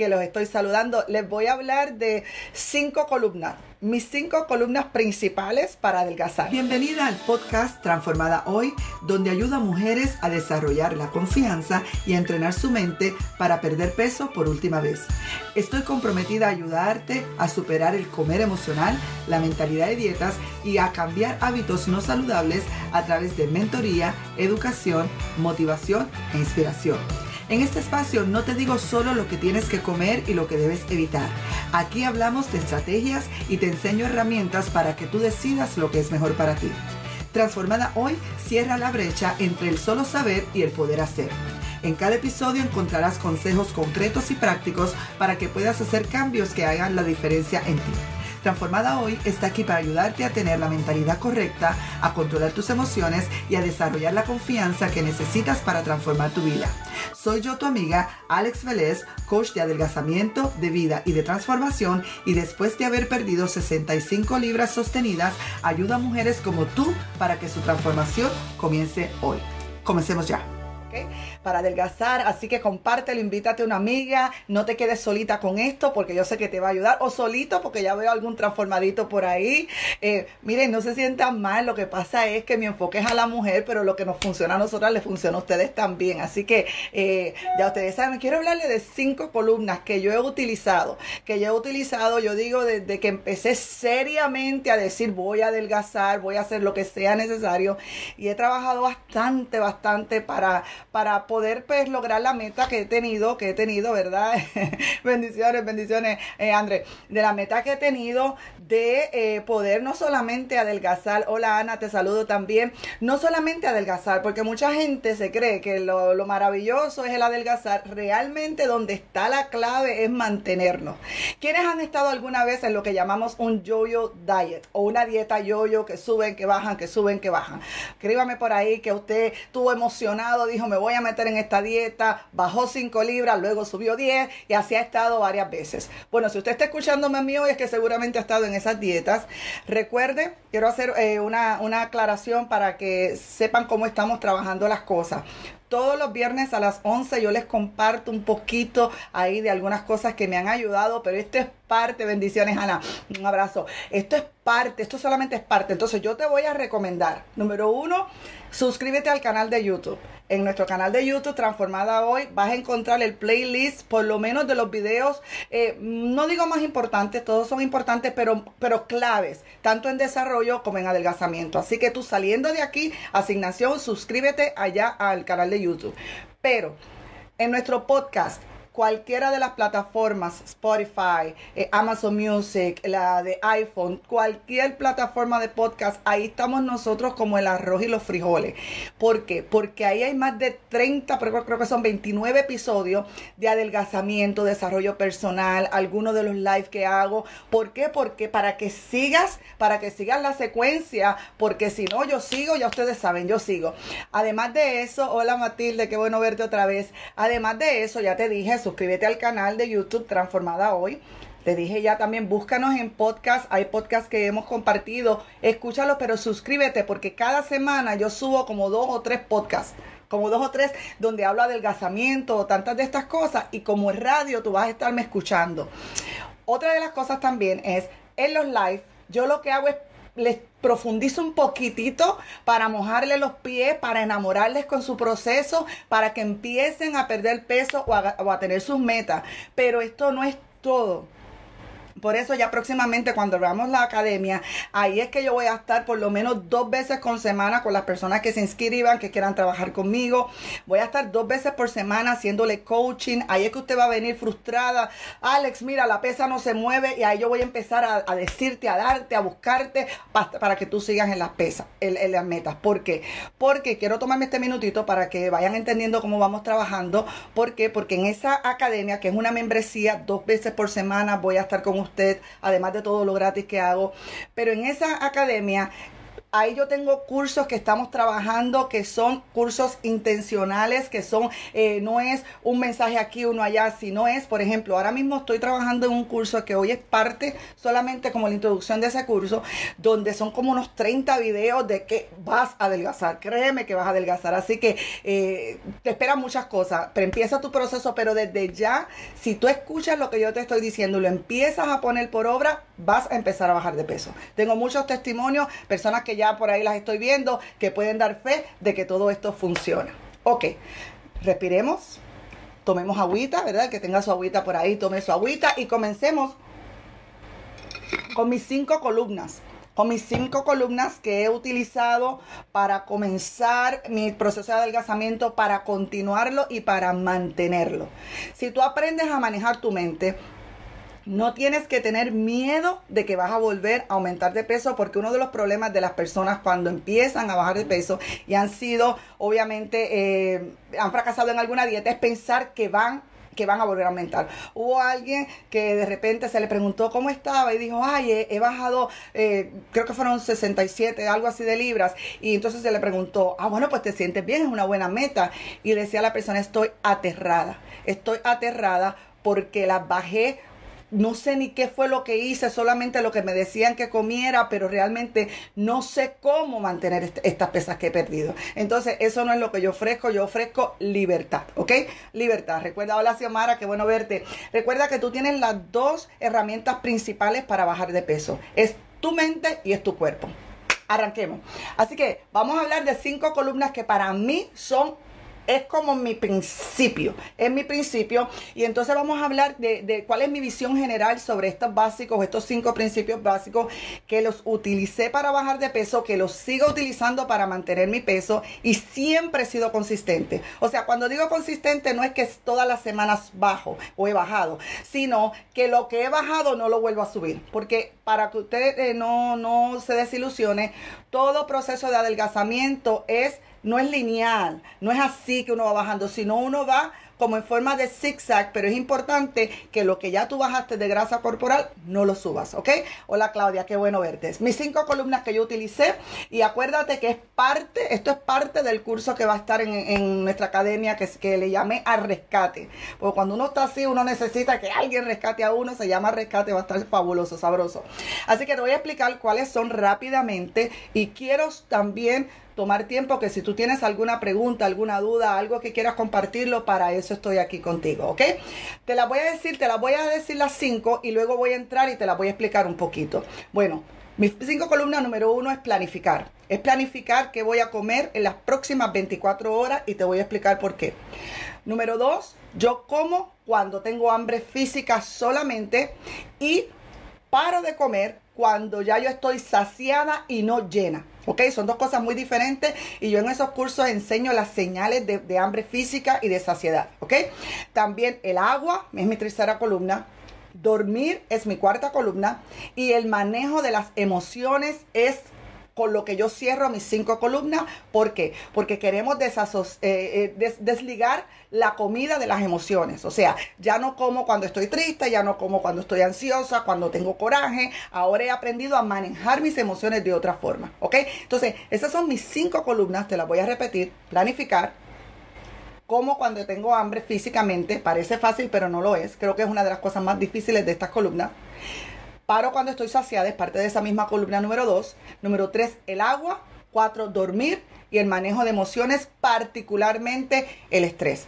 que los estoy saludando. Les voy a hablar de cinco columnas mis cinco columnas principales para adelgazar. Bienvenida al podcast Transformada Hoy, donde ayuda a mujeres a desarrollar la confianza y a entrenar su mente para perder peso por última vez. Estoy comprometida a ayudarte a superar el comer emocional, la mentalidad de dietas y a cambiar hábitos no saludables a través de mentoría, educación, motivación e inspiración. En este espacio no te digo solo lo que tienes que comer y lo que debes evitar. Aquí hablamos de estrategias y te enseño herramientas para que tú decidas lo que es mejor para ti. Transformada hoy cierra la brecha entre el solo saber y el poder hacer. En cada episodio encontrarás consejos concretos y prácticos para que puedas hacer cambios que hagan la diferencia en ti. Transformada Hoy está aquí para ayudarte a tener la mentalidad correcta, a controlar tus emociones y a desarrollar la confianza que necesitas para transformar tu vida. Soy yo tu amiga Alex Vélez, coach de adelgazamiento, de vida y de transformación y después de haber perdido 65 libras sostenidas, ayuda a mujeres como tú para que su transformación comience hoy. Comencemos ya para adelgazar. Así que compártelo, invítate a una amiga, no te quedes solita con esto porque yo sé que te va a ayudar, o solito porque ya veo algún transformadito por ahí. Eh, miren, no se sientan mal, lo que pasa es que mi enfoque es a la mujer, pero lo que nos funciona a nosotras le funciona a ustedes también. Así que eh, ya ustedes saben, quiero hablarles de cinco columnas que yo he utilizado, que yo he utilizado, yo digo, desde que empecé seriamente a decir voy a adelgazar, voy a hacer lo que sea necesario y he trabajado bastante, bastante para, para poder pues lograr la meta que he tenido, que he tenido, ¿verdad? bendiciones, bendiciones, eh, André, de la meta que he tenido de eh, poder no solamente adelgazar, hola Ana, te saludo también, no solamente adelgazar, porque mucha gente se cree que lo, lo maravilloso es el adelgazar, realmente donde está la clave es mantenernos. ¿Quiénes han estado alguna vez en lo que llamamos un yo-yo diet o una dieta yo-yo que suben, que bajan, que suben, que bajan? Escríbame por ahí que usted estuvo emocionado, dijo me voy a meter en esta dieta, bajó 5 libras, luego subió 10 y así ha estado varias veces. Bueno, si usted está escuchándome a hoy es que seguramente ha estado en esas dietas. Recuerde, quiero hacer eh, una, una aclaración para que sepan cómo estamos trabajando las cosas todos los viernes a las 11 yo les comparto un poquito ahí de algunas cosas que me han ayudado, pero esto es parte, bendiciones Ana, un abrazo. Esto es parte, esto solamente es parte. Entonces yo te voy a recomendar, número uno, suscríbete al canal de YouTube en nuestro canal de YouTube Transformada Hoy vas a encontrar el playlist por lo menos de los videos, eh, no digo más importantes, todos son importantes, pero, pero claves, tanto en desarrollo como en adelgazamiento. Así que tú saliendo de aquí, asignación, suscríbete allá al canal de YouTube. Pero en nuestro podcast cualquiera de las plataformas, Spotify, eh, Amazon Music, la de iPhone, cualquier plataforma de podcast, ahí estamos nosotros como el arroz y los frijoles. ¿Por qué? Porque ahí hay más de 30, creo, que son 29 episodios de adelgazamiento, desarrollo personal, algunos de los live que hago. ¿Por qué? Porque para que sigas, para que sigas la secuencia, porque si no, yo sigo, ya ustedes saben, yo sigo. Además de eso, hola Matilde, qué bueno verte otra vez. Además de eso, ya te dije, suscríbete al canal de YouTube Transformada Hoy. Te dije ya también, búscanos en podcast. Hay podcasts que hemos compartido. Escúchalo, pero suscríbete porque cada semana yo subo como dos o tres podcasts. Como dos o tres donde hablo de adelgazamiento o tantas de estas cosas. Y como es radio, tú vas a estarme escuchando. Otra de las cosas también es en los live. Yo lo que hago es les profundizo un poquitito para mojarle los pies, para enamorarles con su proceso, para que empiecen a perder peso o a, o a tener sus metas. Pero esto no es todo. Por eso ya próximamente cuando veamos la academia, ahí es que yo voy a estar por lo menos dos veces con semana con las personas que se inscriban, que quieran trabajar conmigo. Voy a estar dos veces por semana haciéndole coaching. Ahí es que usted va a venir frustrada. Alex, mira, la pesa no se mueve y ahí yo voy a empezar a, decirte, a darte, a buscarte para, que tú sigas en las pesas, en, las metas. ¿Por qué? Porque quiero tomarme este minutito para que vayan entendiendo cómo vamos trabajando. ¿Por qué? Porque en esa academia, que es una membresía, dos veces por semana voy a estar con usted, además de todo lo gratis que hago. Pero en esa academia Ahí yo tengo cursos que estamos trabajando que son cursos intencionales, que son, eh, no es un mensaje aquí, uno allá, sino es, por ejemplo, ahora mismo estoy trabajando en un curso que hoy es parte solamente como la introducción de ese curso, donde son como unos 30 videos de que vas a adelgazar. Créeme que vas a adelgazar. Así que eh, te esperan muchas cosas, pero empieza tu proceso, pero desde ya, si tú escuchas lo que yo te estoy diciendo y lo empiezas a poner por obra, vas a empezar a bajar de peso. Tengo muchos testimonios, personas que ya por ahí las estoy viendo, que pueden dar fe de que todo esto funciona. Ok, respiremos, tomemos agüita, ¿verdad? Que tenga su agüita por ahí, tome su agüita y comencemos con mis cinco columnas con mis cinco columnas que he utilizado para comenzar mi proceso de adelgazamiento, para continuarlo y para mantenerlo. Si tú aprendes a manejar tu mente, no tienes que tener miedo de que vas a volver a aumentar de peso porque uno de los problemas de las personas cuando empiezan a bajar de peso y han sido, obviamente, eh, han fracasado en alguna dieta es pensar que van que van a volver a aumentar. Hubo alguien que de repente se le preguntó cómo estaba y dijo, ay, he, bajado, eh, creo que fueron 67, algo así de libras. Y entonces se le preguntó, ah, bueno, pues te sientes bien, es una buena meta. Y decía la persona, estoy aterrada, estoy aterrada porque las bajé no sé ni qué fue lo que hice, solamente lo que me decían que comiera, pero realmente no sé cómo mantener estas pesas que he perdido. Entonces, eso no es lo que yo ofrezco, yo ofrezco libertad, ¿ok? Libertad. Recuerda, hola Xiomara, qué bueno verte. Recuerda que tú tienes las dos herramientas principales para bajar de peso. Es tu mente y es tu cuerpo. Arranquemos. Así que vamos a hablar de cinco columnas que para mí son es como mi principio, es mi principio. Y entonces vamos a hablar de, cuál es mi visión general sobre estos básicos, estos cinco principios básicos que los utilicé para bajar de peso, que los sigo utilizando para mantener mi peso y siempre he sido consistente. O sea, cuando digo consistente no es que todas las semanas bajo o he bajado, sino que lo que he bajado no lo vuelvo a subir. Porque para que usted eh, no, no se desilusione, todo proceso de adelgazamiento es no es lineal, no es así que uno va bajando, sino uno va como en forma de zigzag, pero es importante que lo que ya tú bajaste de grasa corporal no lo subas, ¿ok? Hola Claudia, qué bueno verte. Mis cinco columnas que yo utilicé y acuérdate que es parte, esto es parte del curso que va a estar en, nuestra academia que, que le llamé al rescate. Porque cuando uno está así, uno necesita que alguien rescate a uno, se llama rescate, va a estar fabuloso, sabroso. Así que te voy a explicar cuáles son rápidamente y quiero también tomar tiempo que si tú tienes alguna pregunta, alguna duda, algo que quieras compartirlo, para eso estoy aquí contigo, ¿ok? Te la voy a decir, te la voy a decir las cinco y luego voy a entrar y te la voy a explicar un poquito. Bueno, mis cinco columnas número uno es planificar. Es planificar qué voy a comer en las próximas 24 horas y te voy a explicar por qué. Número dos, yo como cuando tengo hambre física solamente y paro de comer cuando ya yo estoy saciada y no llena. ¿Ok? Son dos cosas muy diferentes y yo en esos cursos enseño las señales de, hambre física y de saciedad. ¿Ok? También el agua es mi tercera columna. Dormir es mi cuarta columna y el manejo de las emociones es con lo que yo cierro mis cinco columnas. ¿Por qué? Porque queremos eh, eh, desligar la comida de las emociones. O sea, ya no como cuando estoy triste, ya no como cuando estoy ansiosa, cuando tengo coraje. Ahora he aprendido a manejar mis emociones de otra forma. ¿Ok? Entonces, esas son mis cinco columnas. Te las voy a repetir. Planificar, como cuando tengo hambre físicamente. Parece fácil, pero no lo es. Creo que es una de las cosas más difíciles de estas columnas. Paro cuando estoy saciada, es parte de esa misma columna número 2. Número 3, el agua. 4, dormir y el manejo de emociones, particularmente el estrés.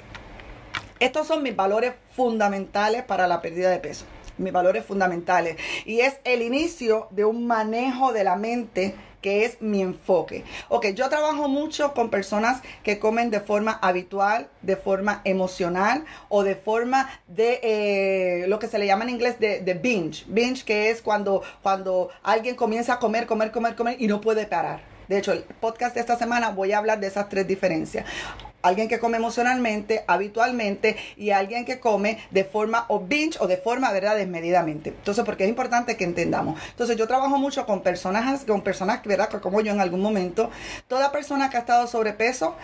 Estos son mis valores fundamentales para la pérdida de peso. Mis valores fundamentales. Y es el inicio de un manejo de la mente que es mi enfoque. Ok, yo trabajo mucho con personas que comen de forma habitual, de forma emocional o de forma de eh, lo que se le llama en inglés de, de, binge. Binge que es cuando, cuando alguien comienza a comer, comer, comer, comer y no puede parar. De hecho, el podcast de esta semana voy a hablar de esas tres diferencias alguien que come emocionalmente, habitualmente, y alguien que come de forma o binge o de forma, ¿verdad?, desmedidamente. Entonces, porque es importante que entendamos. Entonces, yo trabajo mucho con personas, con personas, ¿verdad?, como yo en algún momento. Toda persona que ha estado sobrepeso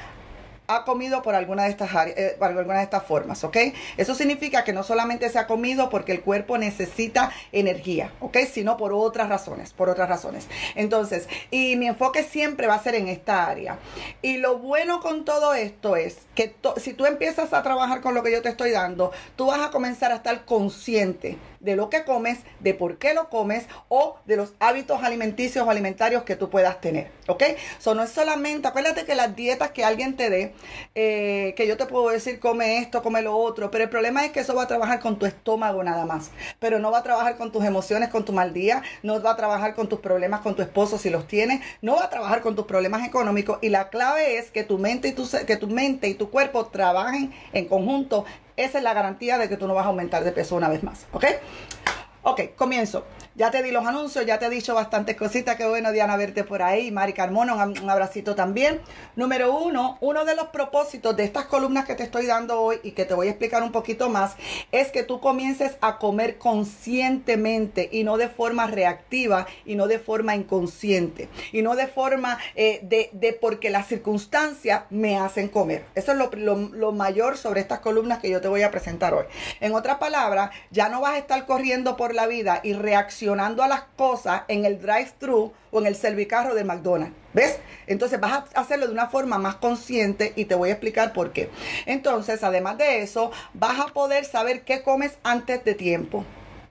ha comido por alguna de estas áreas, eh, alguna de estas formas, ¿ok? Eso significa que no solamente se ha comido porque el cuerpo necesita energía, ¿ok? Sino por otras razones, por otras razones. Entonces, y mi enfoque siempre va a ser en esta área. Y lo bueno con todo esto es que si tú empiezas a trabajar con lo que yo te estoy dando, tú vas a comenzar a estar consciente de lo que comes, de por qué lo comes o de los hábitos alimenticios o alimentarios que tú puedas tener. ¿Ok? Eso no es solamente, acuérdate que las dietas que alguien te dé, eh, que yo te puedo decir come esto, come lo otro, pero el problema es que eso va a trabajar con tu estómago nada más, pero no va a trabajar con tus emociones, con tu mal día, no va a trabajar con tus problemas con tu esposo si los tienes, no va a trabajar con tus problemas económicos y la clave es que tu mente y tu, que tu mente y tu cuerpo trabajen en conjunto esa es la garantía de que tú no vas a aumentar de peso una vez más. ¿Ok? Ok, comienzo. Ya te di los anuncios, ya te he dicho bastantes cositas. Qué bueno, Diana, verte por ahí. Mari Carmona, un, abracito también. Número uno, uno de los propósitos de estas columnas que te estoy dando hoy y que te voy a explicar un poquito más, es que tú comiences a comer conscientemente y no de forma reactiva y no de forma inconsciente y no de forma eh, de, porque las circunstancias me hacen comer. Eso es lo, lo mayor sobre estas columnas que yo te voy a presentar hoy. En otras palabras, ya no vas a estar corriendo por la vida y reaccionando a las cosas en el drive-thru o en el servicarro de McDonald's. ¿Ves? Entonces vas a hacerlo de una forma más consciente y te voy a explicar por qué. Entonces, además de eso, vas a poder saber qué comes antes de tiempo.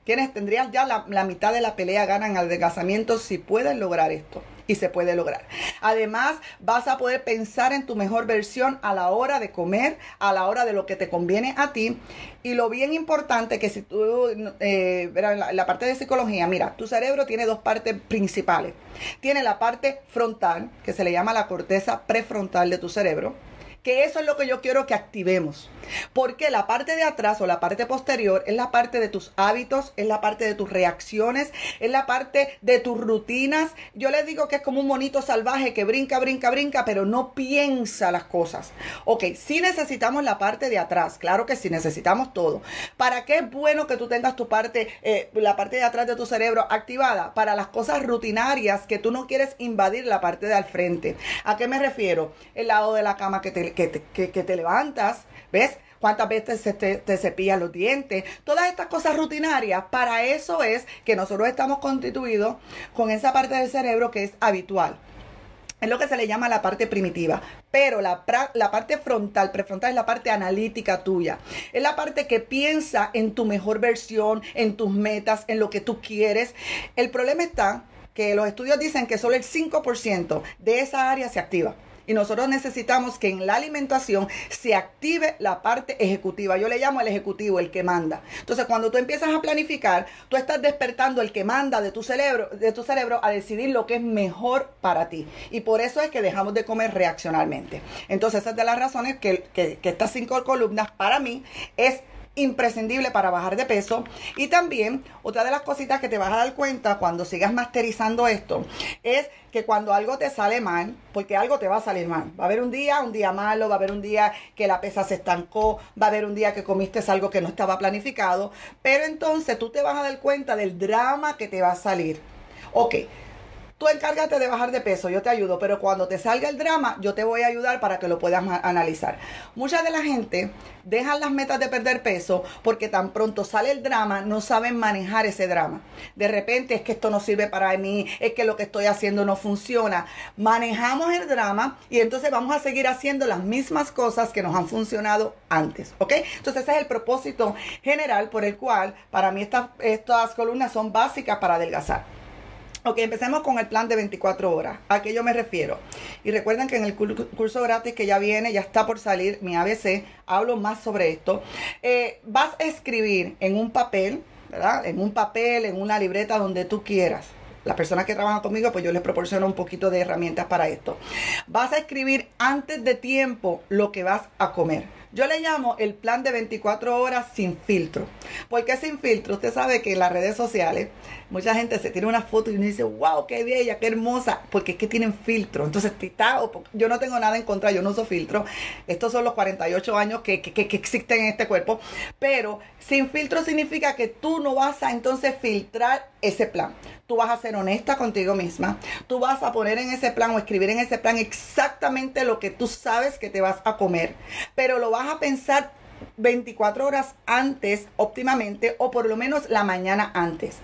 Tienes, tendrías ya la, mitad de la pelea ganan al desgasamiento si puedes lograr esto y se puede lograr. Además, vas a poder pensar en tu mejor versión a la hora de comer, a la hora de lo que te conviene a ti. Y lo bien importante que si tú, eh, la parte de psicología, mira, tu cerebro tiene dos partes principales. Tiene la parte frontal, que se le llama la corteza prefrontal de tu cerebro que eso es lo que yo quiero que activemos. Porque la parte de atrás o la parte posterior es la parte de tus hábitos, es la parte de tus reacciones, es la parte de tus rutinas. Yo les digo que es como un monito salvaje que brinca, brinca, brinca, pero no piensa las cosas. Ok, sí necesitamos la parte de atrás, claro que sí necesitamos todo. ¿Para qué es bueno que tú tengas tu parte, eh, la parte de atrás de tu cerebro activada? Para las cosas rutinarias que tú no quieres invadir la parte de al frente. ¿A qué me refiero? El lado de la cama que te que te, levantas, ¿ves? cuántas veces se te, te, cepillan los dientes, todas estas cosas rutinarias, para eso es que nosotros estamos constituidos con esa parte del cerebro que es habitual. Es lo que se le llama la parte primitiva. Pero la, la parte frontal, prefrontal, es la parte analítica tuya. Es la parte que piensa en tu mejor versión, en tus metas, en lo que tú quieres. El problema está que los estudios dicen que solo el 5% de esa área se activa. Y nosotros necesitamos que en la alimentación se active la parte ejecutiva. Yo le llamo el ejecutivo, el que manda. Entonces, cuando tú empiezas a planificar, tú estás despertando el que manda de tu cerebro, de tu cerebro a decidir lo que es mejor para ti. Y por eso es que dejamos de comer reaccionalmente. Entonces, esa es de las razones que, que estas cinco columnas para mí es imprescindible para bajar de peso. Y también otra de las cositas que te vas a dar cuenta cuando sigas masterizando esto es que cuando algo te sale mal, porque algo te va a salir mal, va a haber un día, un día malo, va a haber un día que la pesa se estancó, va a haber un día que comiste algo que no estaba planificado, pero entonces tú te vas a dar cuenta del drama que te va a salir. Ok, Tú encárgate de bajar de peso, yo te ayudo, pero cuando te salga el drama, yo te voy a ayudar para que lo puedas analizar. Mucha de la gente dejan las metas de perder peso porque tan pronto sale el drama, no saben manejar ese drama. De repente es que esto no sirve para mí, es que lo que estoy haciendo no funciona. Manejamos el drama y entonces vamos a seguir haciendo las mismas cosas que nos han funcionado antes, ¿ok? Entonces ese es el propósito general por el cual para mí estas, estas columnas son básicas para adelgazar. Ok, empecemos con el plan de 24 horas. ¿A qué yo me refiero? Y recuerden que en el curso gratis que ya viene, ya está por salir, mi ABC, hablo más sobre esto. Eh, vas a escribir en un papel, ¿verdad? En un papel, en una libreta, donde tú quieras. Las personas que trabajan conmigo, pues yo les proporciono un poquito de herramientas para esto. Vas a escribir antes de tiempo lo que vas a comer. Yo le llamo el plan de 24 horas sin filtro. ¿Por qué sin filtro? Usted sabe que en las redes sociales mucha gente se tira una foto y uno dice, wow, qué bella, qué hermosa, porque es que tienen filtro. Entonces, yo no tengo nada en contra, yo no uso filtro. Estos son los 48 años que, que existen en este cuerpo. Pero sin filtro significa que tú no vas a entonces filtrar ese plan tú vas a ser honesta contigo misma, tú vas a poner en ese plan o escribir en ese plan exactamente lo que tú sabes que te vas a comer, pero lo vas a pensar 24 horas antes óptimamente o por lo menos la mañana antes.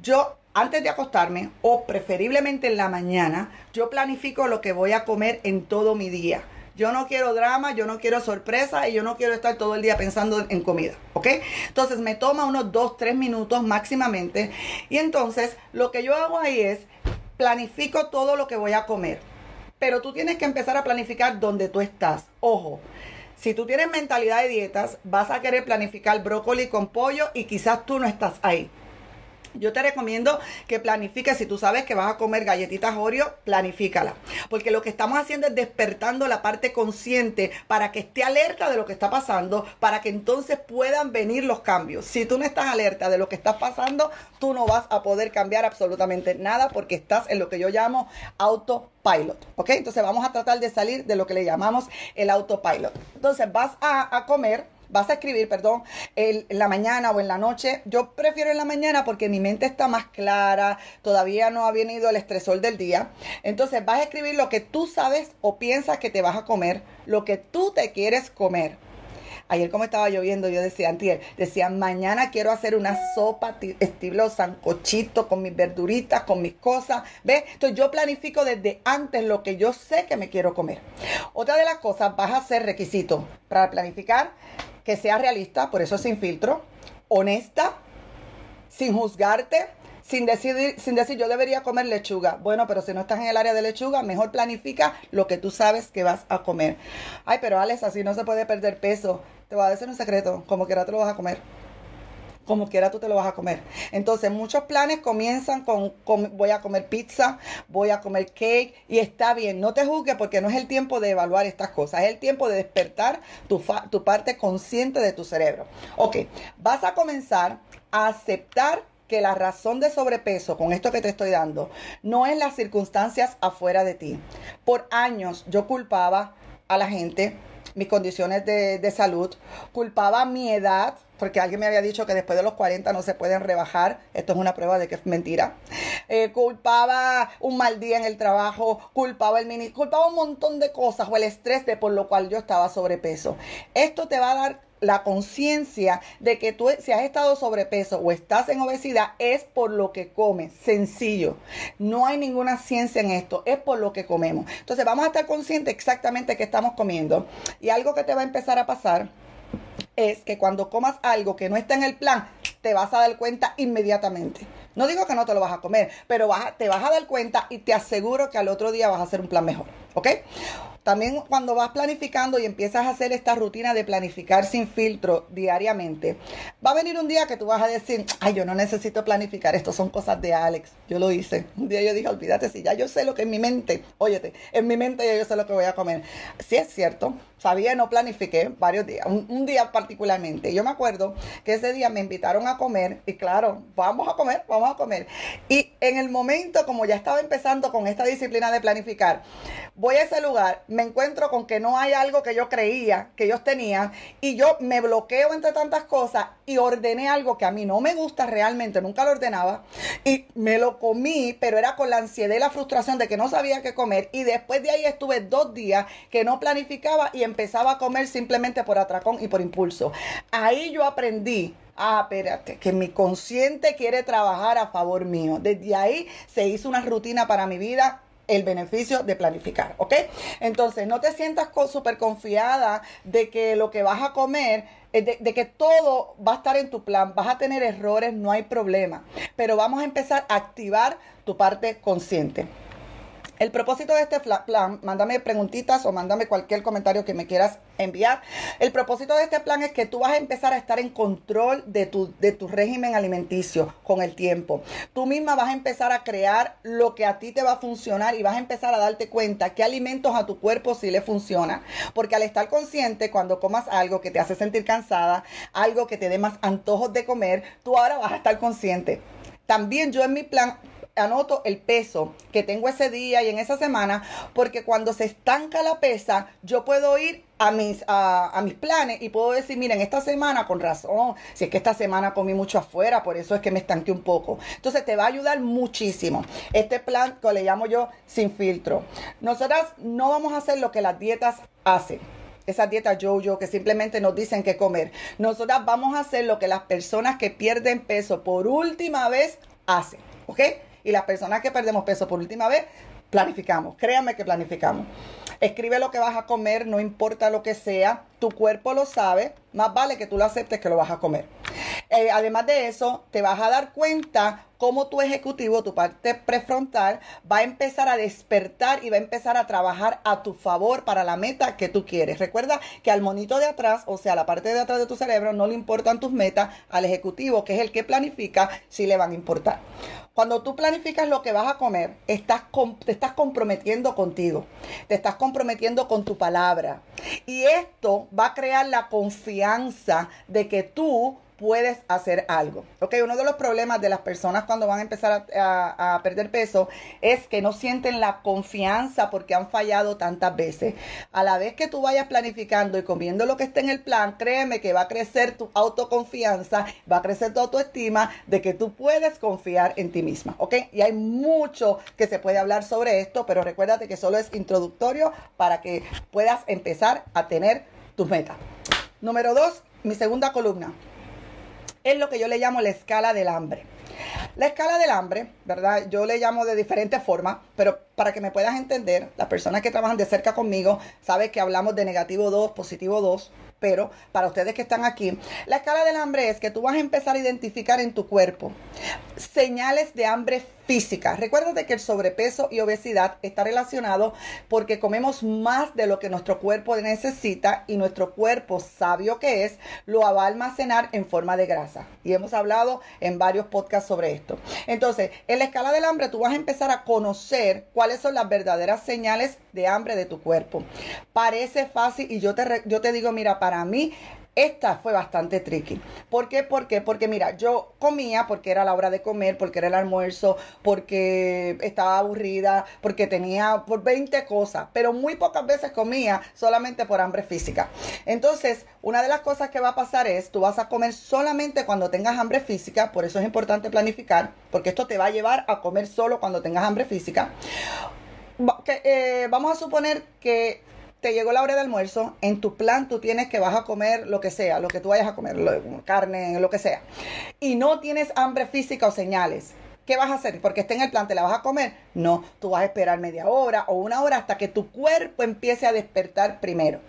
Yo antes de acostarme o preferiblemente en la mañana, yo planifico lo que voy a comer en todo mi día. Yo no quiero drama, yo no quiero sorpresa y yo no quiero estar todo el día pensando en comida, ¿ok? Entonces me toma unos 2, 3 minutos máximamente y entonces lo que yo hago ahí es planifico todo lo que voy a comer. Pero tú tienes que empezar a planificar donde tú estás. Ojo, si tú tienes mentalidad de dietas, vas a querer planificar brócoli con pollo y quizás tú no estás ahí. Yo te recomiendo que planifiques, si tú sabes que vas a comer galletitas Oreo, planifícala. Porque lo que estamos haciendo es despertando la parte consciente para que esté alerta de lo que está pasando, para que entonces puedan venir los cambios. Si tú no estás alerta de lo que está pasando, tú no vas a poder cambiar absolutamente nada porque estás en lo que yo llamo autopilot. ¿Ok? Entonces vamos a tratar de salir de lo que le llamamos el autopilot. Entonces vas a, a comer vas a escribir, perdón, en la mañana o en la noche. Yo prefiero en la mañana porque mi mente está más clara, todavía no ha venido el estresor del día. Entonces vas a escribir lo que tú sabes o piensas que te vas a comer, lo que tú te quieres comer. Ayer como estaba lloviendo, yo decía, antier, decía, mañana quiero hacer una sopa estilo sancochito con mis verduritas, con mis cosas. ¿Ves? Entonces yo planifico desde antes lo que yo sé que me quiero comer. Otra de las cosas, vas a hacer requisito para planificar que sea realista, por eso sin filtro, honesta, sin juzgarte, sin decir, sin decir yo debería comer lechuga. Bueno, pero si no estás en el área de lechuga, mejor planifica lo que tú sabes que vas a comer. Ay, pero Alex, así no se puede perder peso. Te voy a decir un secreto, como quiera te lo vas a comer como quiera tú te lo vas a comer. Entonces, muchos planes comienzan con, voy a comer pizza, voy a comer cake y está bien, no te juzgues porque no es el tiempo de evaluar estas cosas, es el tiempo de despertar tu, tu parte consciente de tu cerebro. Ok, vas a comenzar a aceptar que la razón de sobrepeso, con esto que te estoy dando, no es las circunstancias afuera de ti. Por años yo culpaba a la gente mis condiciones de, de salud, culpaba mi edad, porque alguien me había dicho que después de los 40 no se pueden rebajar. Esto es una prueba de que es mentira. Eh, culpaba un mal día en el trabajo, culpaba el mini, culpaba un montón de cosas o el estrés de por lo cual yo estaba sobrepeso. Esto te va a dar la conciencia de que tú si has estado sobrepeso o estás en obesidad es por lo que comes, sencillo. No hay ninguna ciencia en esto, es por lo que comemos. Entonces vamos a estar conscientes exactamente qué estamos comiendo. Y algo que te va a empezar a pasar es que cuando comas algo que no está en el plan, te vas a dar cuenta inmediatamente. No digo que no te lo vas a comer, pero te vas a dar cuenta y te aseguro que al otro día vas a hacer un plan mejor. ¿Ok? También cuando vas planificando y empiezas a hacer esta rutina de planificar sin filtro diariamente, va a venir un día que tú vas a decir, ay, yo no necesito planificar, esto son cosas de Alex. Yo lo hice. Un día yo dije, olvídate, si ya yo sé lo que en mi mente, óyete, en mi mente ya yo sé lo que voy a comer. Sí es cierto, sabía, no planifiqué varios días, un, un día particularmente. Yo me acuerdo que ese día me invitaron a comer y claro, vamos a comer, vamos a comer. Y en el momento, como ya estaba empezando con esta disciplina de planificar, voy a ese lugar, me encuentro con que no hay algo que yo creía que ellos tenían y yo me bloqueo entre tantas cosas y ordené algo que a mí no me gusta realmente, nunca lo ordenaba y me lo comí, pero era con la ansiedad y la frustración de que no sabía qué comer y después de ahí estuve dos días que no planificaba y empezaba a comer simplemente por atracón y por impulso. Ahí yo aprendí Ah, espérate, que mi consciente quiere trabajar a favor mío. Desde ahí se hizo una rutina para mi vida el beneficio de planificar, ¿ok? Entonces, no te sientas súper confiada de que lo que vas a comer, eh, de, que todo va a estar en tu plan, vas a tener errores, no hay problema, pero vamos a empezar a activar tu parte consciente. El propósito de este plan, mándame preguntitas o mándame cualquier comentario que me quieras enviar. El propósito de este plan es que tú vas a empezar a estar en control de tu, de tu régimen alimenticio con el tiempo. Tú misma vas a empezar a crear lo que a ti te va a funcionar y vas a empezar a darte cuenta qué alimentos a tu cuerpo sí le funcionan. Porque al estar consciente, cuando comas algo que te hace sentir cansada, algo que te dé más antojos de comer, tú ahora vas a estar consciente. También yo en mi plan anoto el peso que tengo ese día y en esa semana, porque cuando se estanca la pesa, yo puedo ir a mis, a, mis planes y puedo decir, miren, esta semana, con razón, si es que esta semana comí mucho afuera, por eso es que me estanqué un poco. Entonces te va a ayudar muchísimo. Este plan que le llamo yo sin filtro. Nosotras no vamos a hacer lo que las dietas hacen esa dieta yo-yo que simplemente nos dicen qué comer. Nosotras vamos a hacer lo que las personas que pierden peso por última vez hacen, ¿ok? Y las personas que perdemos peso por última vez, planificamos. Créanme que planificamos. Escribe lo que vas a comer, no importa lo que sea. Tu cuerpo lo sabe. Más vale que tú lo aceptes que lo vas a comer. Eh, además de eso, te vas a dar cuenta cómo tu ejecutivo, tu parte prefrontal, va a empezar a despertar y va a empezar a trabajar a tu favor para la meta que tú quieres. Recuerda que al monito de atrás, o sea, la parte de atrás de tu cerebro, no le importan tus metas, al ejecutivo, que es el que planifica, sí le van a importar. Cuando tú planificas lo que vas a comer, estás te estás comprometiendo contigo, te estás comprometiendo con tu palabra. Y esto va a crear la confianza de que tú puedes hacer algo. Ok, uno de los problemas de las personas cuando van a empezar a, perder peso es que no sienten la confianza porque han fallado tantas veces. A la vez que tú vayas planificando y comiendo lo que esté en el plan, créeme que va a crecer tu autoconfianza, va a crecer tu autoestima de que tú puedes confiar en ti misma. Ok, y hay mucho que se puede hablar sobre esto, pero recuérdate que solo es introductorio para que puedas empezar a tener tus metas. Número dos, mi segunda columna es lo que yo le llamo la escala del hambre. La escala del hambre, ¿verdad? Yo le llamo de diferentes formas, pero para que me puedas entender, las personas que trabajan de cerca conmigo saben que hablamos de negativo 2, positivo 2, pero para ustedes que están aquí, la escala del hambre es que tú vas a empezar a identificar en tu cuerpo señales de hambre física. Recuérdate que el sobrepeso y obesidad está relacionado porque comemos más de lo que nuestro cuerpo necesita y nuestro cuerpo, sabio que es, lo va a almacenar en forma de grasa. Y hemos hablado en varios podcasts sobre esto. Entonces, en la escala del hambre tú vas a empezar a conocer cuáles son las verdaderas señales de hambre de tu cuerpo. Parece fácil y yo te, yo te digo, mira, para mí esta fue bastante tricky. ¿Por qué? Porque mira, yo comía porque era la hora de comer, porque era el almuerzo, porque estaba aburrida, porque tenía por 20 cosas, pero muy pocas veces comía solamente por hambre física. Entonces, una de las cosas que va a pasar es, tú vas a comer solamente cuando tengas hambre física, por eso es importante planificar, porque esto te va a llevar a comer solo cuando tengas hambre física. Eh, vamos a suponer que te llegó la hora de almuerzo, en tu plan tú tienes que vas a comer lo que sea, lo que tú vayas a comer, carne, lo que sea, y no tienes hambre física o señales. ¿Qué vas a hacer? Porque esté en el plan, ¿te la vas a comer? No, tú vas a esperar media hora o una hora hasta que tu cuerpo empiece a despertar primero.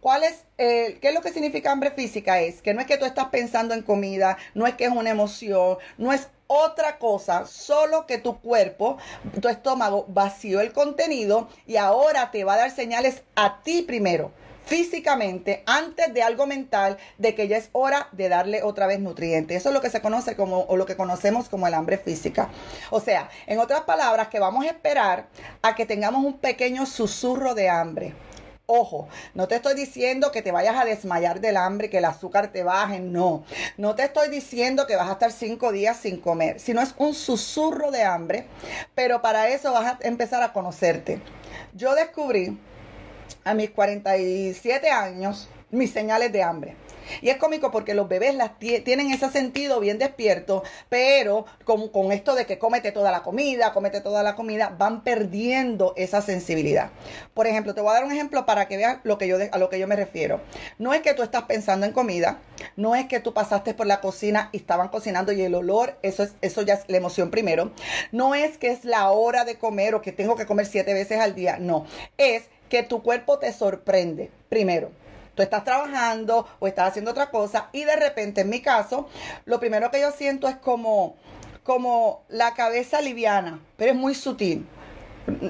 ¿Cuál es, eh, qué es lo que significa hambre física? Es que no es que tú estás pensando en comida, no es que es una emoción, no es otra cosa, solo que tu cuerpo, tu estómago vació el contenido y ahora te va a dar señales a ti primero físicamente antes de algo mental de que ya es hora de darle otra vez nutrientes. Eso es lo que se conoce como o lo que conocemos como el hambre física. O sea, en otras palabras, que vamos a esperar a que tengamos un pequeño susurro de hambre. Ojo, no te estoy diciendo que te vayas a desmayar del hambre, que el azúcar te baje, no. No te estoy diciendo que vas a estar cinco días sin comer, sino es un susurro de hambre, pero para eso vas a empezar a conocerte. Yo descubrí a mis 47 años mis señales de hambre. Y es cómico porque los bebés las tienen ese sentido bien despierto, pero con, con, esto de que cómete toda la comida, cómete toda la comida, van perdiendo esa sensibilidad. Por ejemplo, te voy a dar un ejemplo para que veas lo que yo a lo que yo me refiero. No es que tú estás pensando en comida, no es que tú pasaste por la cocina y estaban cocinando y el olor, eso es, eso ya es la emoción primero. No es que es la hora de comer o que tengo que comer siete veces al día, no. Es que tu cuerpo te sorprende primero tú estás trabajando o estás haciendo otra cosa y de repente, en mi caso, lo primero que yo siento es como, como la cabeza liviana, pero es muy sutil.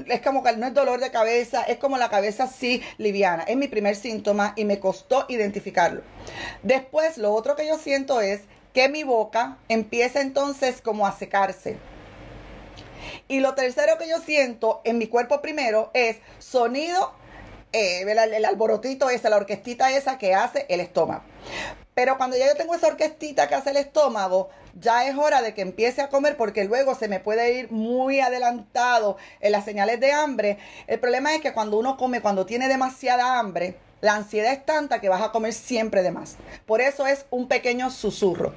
Es como que no es dolor de cabeza, es como la cabeza así liviana. Es mi primer síntoma y me costó identificarlo. Después, lo otro que yo siento es que mi boca empieza entonces como a secarse. Y lo tercero que yo siento en mi cuerpo primero es sonido, eh, el, alborotito ese, la orquestita esa que hace el estómago. Pero cuando ya yo tengo esa orquestita que hace el estómago, ya es hora de que empiece a comer porque luego se me puede ir muy adelantado en las señales de hambre. El problema es que cuando uno come, cuando tiene demasiada hambre, la ansiedad es tanta que vas a comer siempre de más. Por eso es un pequeño susurro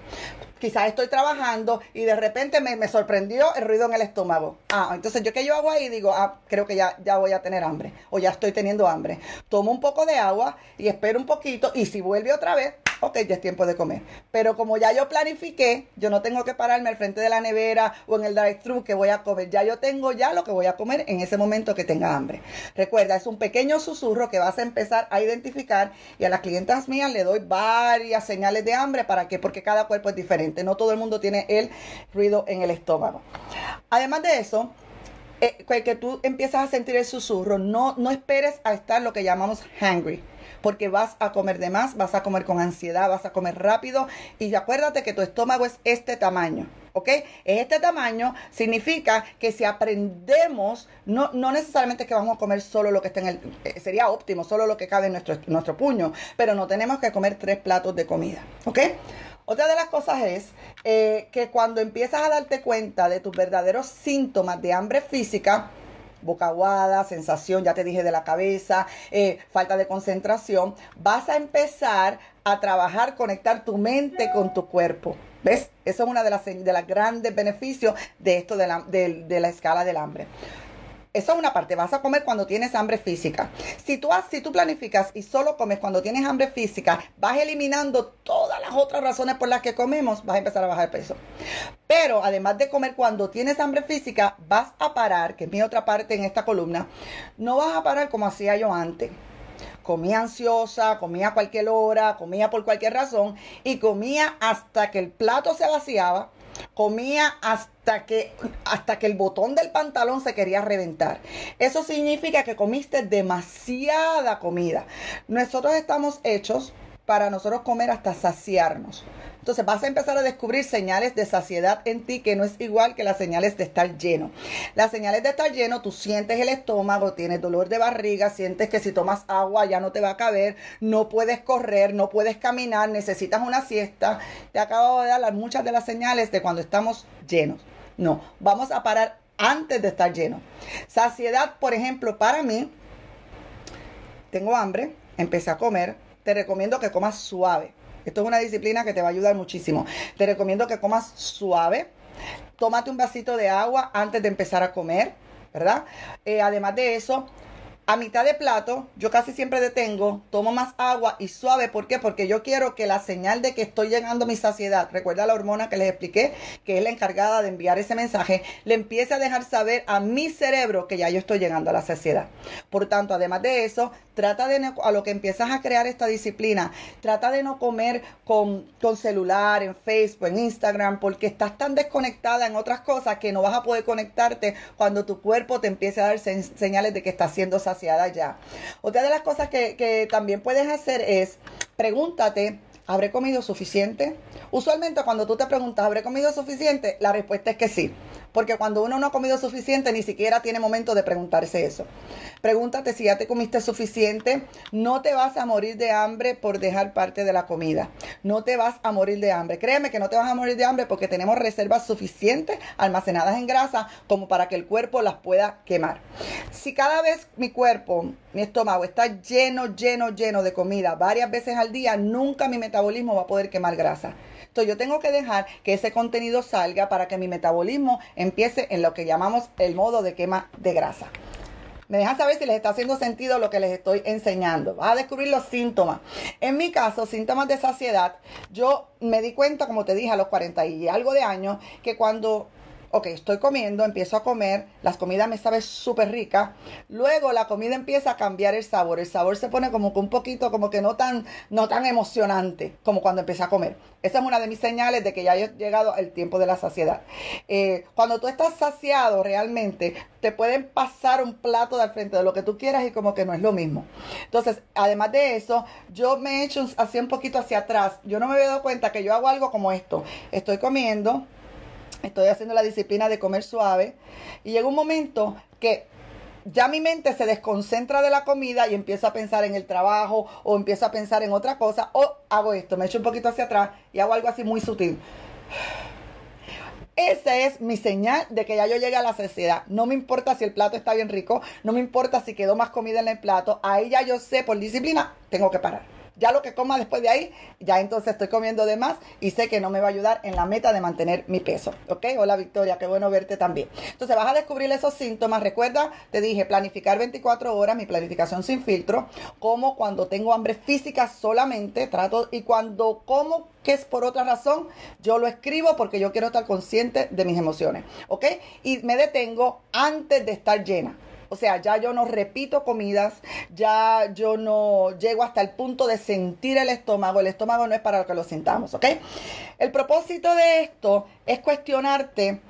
quizás estoy trabajando y de repente me, sorprendió el ruido en el estómago. Ah, entonces yo que yo hago ahí digo, ah, creo que ya, ya voy a tener hambre o ya estoy teniendo hambre. Tomo un poco de agua y espero un poquito y si vuelve otra vez, ok, ya es tiempo de comer. Pero como ya yo planifiqué, yo no tengo que pararme al frente de la nevera o en el drive-thru que voy a comer. Ya yo tengo ya lo que voy a comer en ese momento que tenga hambre. Recuerda, es un pequeño susurro que vas a empezar a identificar y a las clientas mías le doy varias señales de hambre para que, porque cada cuerpo es diferente. No todo el mundo tiene el ruido en el estómago. Además de eso, eh, que tú empiezas a sentir el susurro, no, no esperes a estar lo que llamamos hungry porque vas a comer de más, vas a comer con ansiedad, vas a comer rápido y acuérdate que tu estómago es este tamaño. ¿ok? Es este tamaño, significa que si aprendemos, no, no necesariamente que vamos a comer solo lo que está en el, eh, sería óptimo, solo lo que cabe en nuestro, nuestro puño, pero no tenemos que comer tres platos de comida, ¿ok? Otra de las cosas es eh, que cuando empiezas a darte cuenta de tus verdaderos síntomas de hambre física, boca aguada, sensación, ya te dije, de la cabeza, eh, falta de concentración, vas a empezar a trabajar, conectar tu mente con tu cuerpo. ¿Ves? Eso es uno de las, de los grandes beneficios de esto de la, de la escala del hambre. Eso es una parte, vas a comer cuando tienes hambre física. Si tú, si tú planificas y solo comes cuando tienes hambre física, vas eliminando todas las otras razones por las que comemos, vas a empezar a bajar peso. Pero además de comer cuando tienes hambre física, vas a parar, que es mi otra parte en esta columna, no vas a parar como hacía yo antes comía ansiosa, comía a cualquier hora, comía por cualquier razón y comía hasta que el plato se vaciaba comía hasta que, hasta que el botón del pantalón se quería reventar. Eso significa que comiste demasiada comida. Nosotros estamos hechos para nosotros comer hasta saciarnos. Entonces vas a empezar a descubrir señales de saciedad en ti que no es igual que las señales de estar lleno. Las señales de estar lleno, tú sientes el estómago, tienes dolor de barriga, sientes que si tomas agua ya no te va a caber, no puedes correr, no puedes caminar, necesitas una siesta. Te acabo de dar muchas de las señales de cuando estamos llenos. No, vamos a parar antes de estar lleno. Saciedad, por ejemplo, para mí, tengo hambre, empecé a comer, te recomiendo que comas suave. Esto es una disciplina que te va a ayudar muchísimo. Te recomiendo que comas suave. Tómate un vasito de agua antes de empezar a comer, ¿verdad? Eh, además de eso, a mitad de plato, yo casi siempre detengo, tomo más agua y suave. ¿Por qué? Porque yo quiero que la señal de que estoy llegando a mi saciedad, recuerda la hormona que les expliqué, que es la encargada de enviar ese mensaje, le empiece a dejar saber a mi cerebro que ya yo estoy llegando a la saciedad. Por tanto, además de eso, trata de, a lo que empiezas a crear esta disciplina, trata de no comer con, con celular, en Facebook, en Instagram, porque estás tan desconectada en otras cosas que no vas a poder conectarte cuando tu cuerpo te empiece a dar señales de que está siendo saciado ya. Otra de las cosas que, que también puedes hacer es pregúntate, ¿habré comido suficiente? Usualmente cuando tú te preguntas, ¿habré comido suficiente? La respuesta es que sí. Porque cuando uno no ha comido suficiente, ni siquiera tiene momento de preguntarse eso. Pregúntate si ya te comiste suficiente. No te vas a morir de hambre por dejar parte de la comida. No te vas a morir de hambre. Créeme que no te vas a morir de hambre porque tenemos reservas suficientes almacenadas en grasa como para que el cuerpo las pueda quemar. Si cada vez mi cuerpo, mi estómago está lleno, lleno, lleno de comida varias veces al día, nunca mi metabolismo va a poder quemar grasa yo tengo que dejar que ese contenido salga para que mi metabolismo empiece en lo que llamamos el modo de quema de grasa. Me dejan saber si les está haciendo sentido lo que les estoy enseñando. Vas a descubrir los síntomas. En mi caso, síntomas de saciedad, yo me di cuenta, como te dije, a los 40 y algo de años, que cuando ok, estoy comiendo, empiezo a comer, las comidas me saben súper rica, luego la comida empieza a cambiar el sabor, el sabor se pone como que un poquito, como que no tan, no tan emocionante como cuando empecé a comer. Esa es una de mis señales de que ya he llegado el tiempo de la saciedad. Eh, cuando tú estás saciado realmente, te pueden pasar un plato de al frente de lo que tú quieras y como que no es lo mismo. Entonces, además de eso, yo me he hecho así un poquito hacia atrás. Yo no me había dado cuenta que yo hago algo como esto. Estoy comiendo estoy haciendo la disciplina de comer suave y llega un momento que ya mi mente se desconcentra de la comida y empiezo a pensar en el trabajo o empiezo a pensar en otra cosa o hago esto, me echo un poquito hacia atrás y hago algo así muy sutil. Esa es mi señal de que ya yo llegué a la saciedad. No me importa si el plato está bien rico, no me importa si quedó más comida en el plato. Ahí ya yo sé, por disciplina, tengo que parar. Ya lo que coma después de ahí, ya entonces estoy comiendo de más y sé que no me va a ayudar en la meta de mantener mi peso. ¿Ok? Hola Victoria, qué bueno verte también. Entonces vas a descubrir esos síntomas. Recuerda, te dije, planificar 24 horas, mi planificación sin filtro, como cuando tengo hambre física solamente, trato, y cuando como que es por otra razón, yo lo escribo porque yo quiero estar consciente de mis emociones. ¿Ok? Y me detengo antes de estar llena. O sea, ya yo no repito comidas, ya yo no llego hasta el punto de sentir el estómago. El estómago no es para que lo sintamos, ¿ok? El propósito de esto es cuestionarte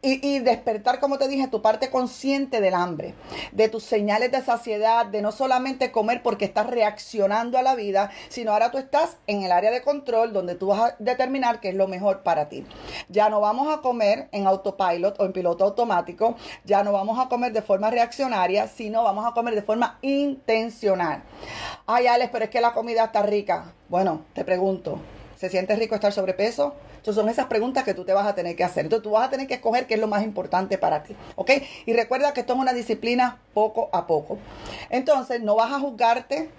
y, despertar, como te dije, tu parte consciente del hambre, de tus señales de saciedad, de no solamente comer porque estás reaccionando a la vida, sino ahora tú estás en el área de control donde tú vas a determinar qué es lo mejor para ti. Ya no vamos a comer en autopilot o en piloto automático, ya no vamos a comer de forma reaccionaria, sino vamos a comer de forma intencional. Ay, Alex, pero es que la comida está rica. Bueno, te pregunto, ¿se siente rico estar sobrepeso? Entonces son esas preguntas que tú te vas a tener que hacer. Entonces tú vas a tener que escoger qué es lo más importante para ti. ¿Ok? Y recuerda que esto es una disciplina poco a poco. Entonces no vas a juzgarte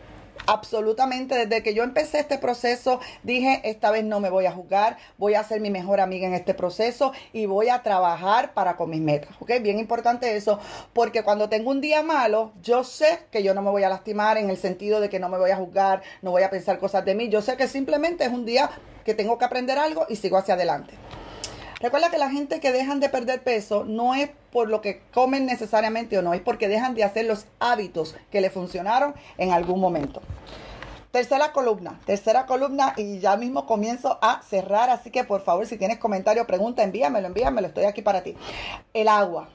absolutamente desde que yo empecé este proceso dije esta vez no me voy a juzgar voy a ser mi mejor amiga en este proceso y voy a trabajar para con mis metas ok bien importante eso porque cuando tengo un día malo yo sé que yo no me voy a lastimar en el sentido de que no me voy a juzgar no voy a pensar cosas de mí yo sé que simplemente es un día que tengo que aprender algo y sigo hacia adelante. Recuerda que la gente que dejan de perder peso no es por lo que comen necesariamente o no, es porque dejan de hacer los hábitos que le funcionaron en algún momento. Tercera columna, tercera columna y ya mismo comienzo a cerrar, así que por favor si tienes comentario, pregunta, envíamelo, envíamelo, estoy aquí para ti. El agua.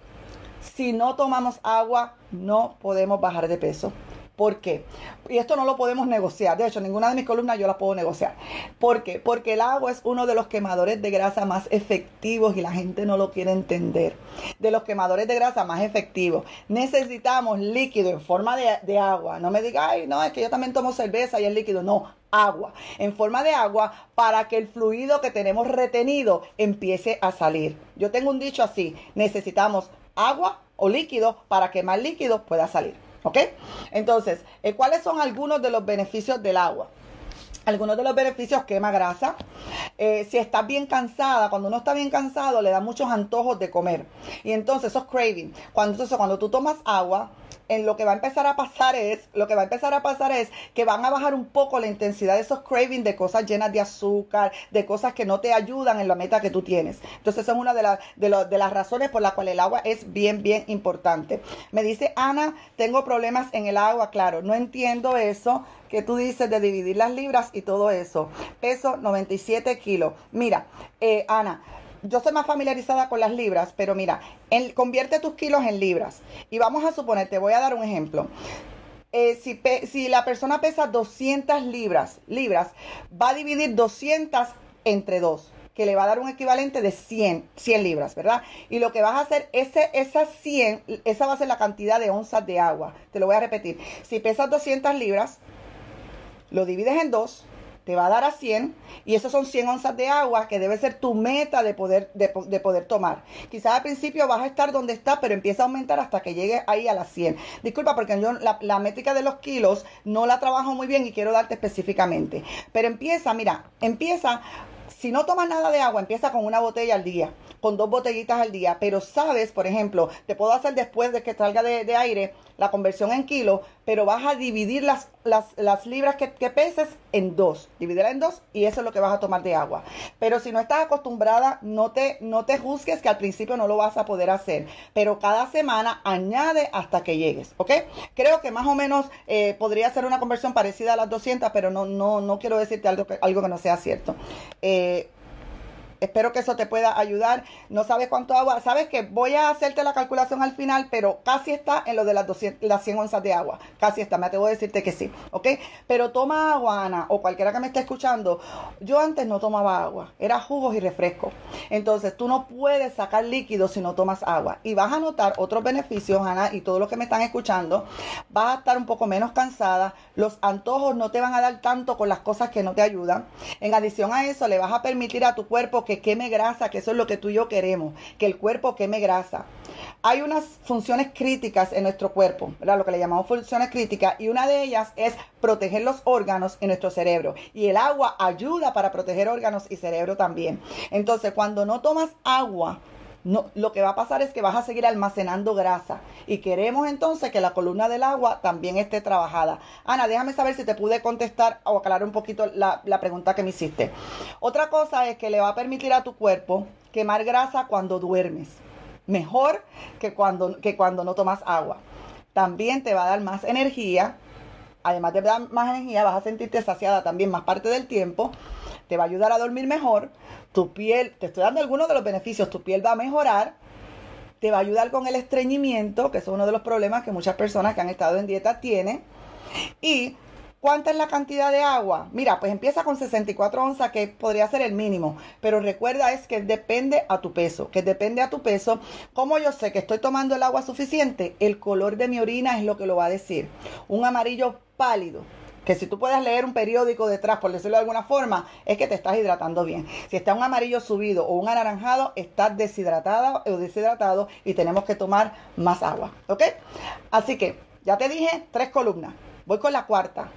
Si no tomamos agua, no podemos bajar de peso. ¿Por qué? Y esto no lo podemos negociar. De hecho, ninguna de mis columnas yo las puedo negociar. ¿Por qué? Porque el agua es uno de los quemadores de grasa más efectivos y la gente no lo quiere entender. De los quemadores de grasa más efectivos. Necesitamos líquido en forma de, agua. No me diga, ay, no, es que yo también tomo cerveza y el líquido. No, agua, en forma de agua, para que el fluido que tenemos retenido empiece a salir. Yo tengo un dicho así, necesitamos agua o líquido para que más líquido pueda salir. ¿Ok? Entonces, eh, ¿cuáles son algunos de los beneficios del agua? Algunos de los beneficios quema grasa. Eh, si estás bien cansada, cuando uno está bien cansado, le da muchos antojos de comer. Y entonces esos craving. Cuando, entonces, cuando tú tomas agua, en lo que va a empezar a pasar es, lo que va a empezar a pasar es que van a bajar un poco la intensidad de esos cravings de cosas llenas de azúcar, de cosas que no te ayudan en la meta que tú tienes. Entonces, esa es una de, las de, de las razones por las cuales el agua es bien, bien importante. Me dice Ana, tengo problemas en el agua, claro, no entiendo eso que tú dices de dividir las libras y todo eso. Peso 97 kilos. Mira, eh, Ana, yo soy más familiarizada con las libras, pero mira, convierte tus kilos en libras. Y vamos a suponer, te voy a dar un ejemplo. Eh, si, la persona pesa 200 libras, libras, va a dividir 200 entre 2, que le va a dar un equivalente de 100, 100 libras, ¿verdad? Y lo que vas a hacer, ese, esas 100, esa va a ser la cantidad de onzas de agua. Te lo voy a repetir. Si pesas 200 libras, lo divides en 2 te va a dar a 100 y esos son 100 onzas de agua que debe ser tu meta de poder, de, poder tomar. Quizás al principio vas a estar donde está, pero empieza a aumentar hasta que llegue ahí a las 100. Disculpa porque yo la, la métrica de los kilos no la trabajo muy bien y quiero darte específicamente. Pero empieza, mira, empieza si no tomas nada de agua, empieza con una botella al día, con dos botellitas al día, pero sabes, por ejemplo, te puedo hacer después de que salga de, aire la conversión en kilo, pero vas a dividir las, las, libras que, peses en dos, dividirla en dos y eso es lo que vas a tomar de agua. Pero si no estás acostumbrada, no te, no te juzgues que al principio no lo vas a poder hacer, pero cada semana añade hasta que llegues, ¿ok? Creo que más o menos eh, podría ser una conversión parecida a las 200, pero no, no, no quiero decirte algo que, algo que no sea cierto. Eh, eh, Espero que eso te pueda ayudar. No sabes cuánto agua. Sabes que voy a hacerte la calculación al final, pero casi está en lo de las, 200, las 100 onzas de agua. Casi está. Me atrevo a decirte que sí. ¿Ok? Pero toma agua, Ana, o cualquiera que me esté escuchando. Yo antes no tomaba agua. Era jugos y refrescos. Entonces tú no puedes sacar líquidos si no tomas agua. Y vas a notar otros beneficios, Ana, y todos los que me están escuchando. Vas a estar un poco menos cansada. Los antojos no te van a dar tanto con las cosas que no te ayudan. En adición a eso, le vas a permitir a tu cuerpo que queme grasa, que eso es lo que tú y yo queremos, que el cuerpo queme grasa. Hay unas funciones críticas en nuestro cuerpo, ¿verdad? lo que le llamamos funciones críticas, y una de ellas es proteger los órganos en nuestro cerebro. Y el agua ayuda para proteger órganos y cerebro también. Entonces, cuando no tomas agua, no, lo que va a pasar es que vas a seguir almacenando grasa y queremos entonces que la columna del agua también esté trabajada. Ana, déjame saber si te pude contestar o aclarar un poquito la, la pregunta que me hiciste. Otra cosa es que le va a permitir a tu cuerpo quemar grasa cuando duermes. Mejor que cuando, que cuando no tomas agua. También te va a dar más energía. Además de dar más energía, vas a sentirte saciada también más parte del tiempo. Te va a ayudar a dormir mejor tu piel, te estoy dando algunos de los beneficios, tu piel va a mejorar, te va a ayudar con el estreñimiento, que es uno de los problemas que muchas personas que han estado en dieta tienen. Y ¿Cuánta es la cantidad de agua? Mira, pues empieza con 64 onzas, que podría ser el mínimo. Pero recuerda es que depende a tu peso, que depende a tu peso. ¿Cómo yo sé que estoy tomando el agua suficiente? El color de mi orina es lo que lo va a decir. Un amarillo pálido que si tú puedes leer un periódico detrás, por decirlo de alguna forma, es que te estás hidratando bien. Si está un amarillo subido o un anaranjado, estás deshidratada o deshidratado y tenemos que tomar más agua. ¿Ok? Así que, ya te dije, tres columnas. Voy con la cuarta.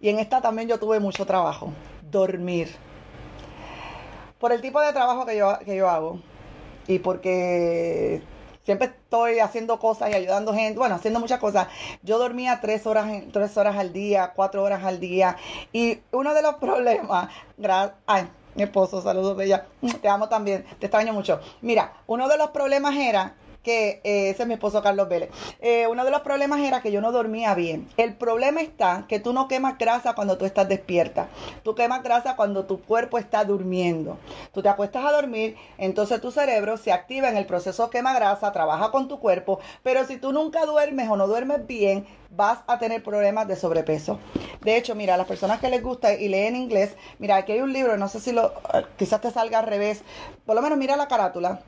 Y en esta también yo tuve mucho trabajo. Dormir. Por el tipo de trabajo que yo, que yo hago. Y porque siempre estoy haciendo cosas y ayudando gente, bueno, haciendo muchas cosas. Yo dormía tres horas, tres horas al día, cuatro horas al día. Y uno de los problemas, ay, mi esposo, saludos, Bella, te amo también, te extraño mucho. Mira, uno de los problemas era que eh, ese es mi esposo Carlos Vélez. Eh, uno de los problemas era que yo no dormía bien. El problema está que tú no quemas grasa cuando tú estás despierta. Tú quemas grasa cuando tu cuerpo está durmiendo. Tú te acuestas a dormir, entonces tu cerebro se activa en el proceso quema grasa, trabaja con tu cuerpo, pero si tú nunca duermes o no duermes bien, vas a tener problemas de sobrepeso. De hecho, mira, a las personas que les gusta y leen inglés, mira, aquí hay un libro, no sé si lo, eh, quizás te salga al revés, por lo menos mira la carátula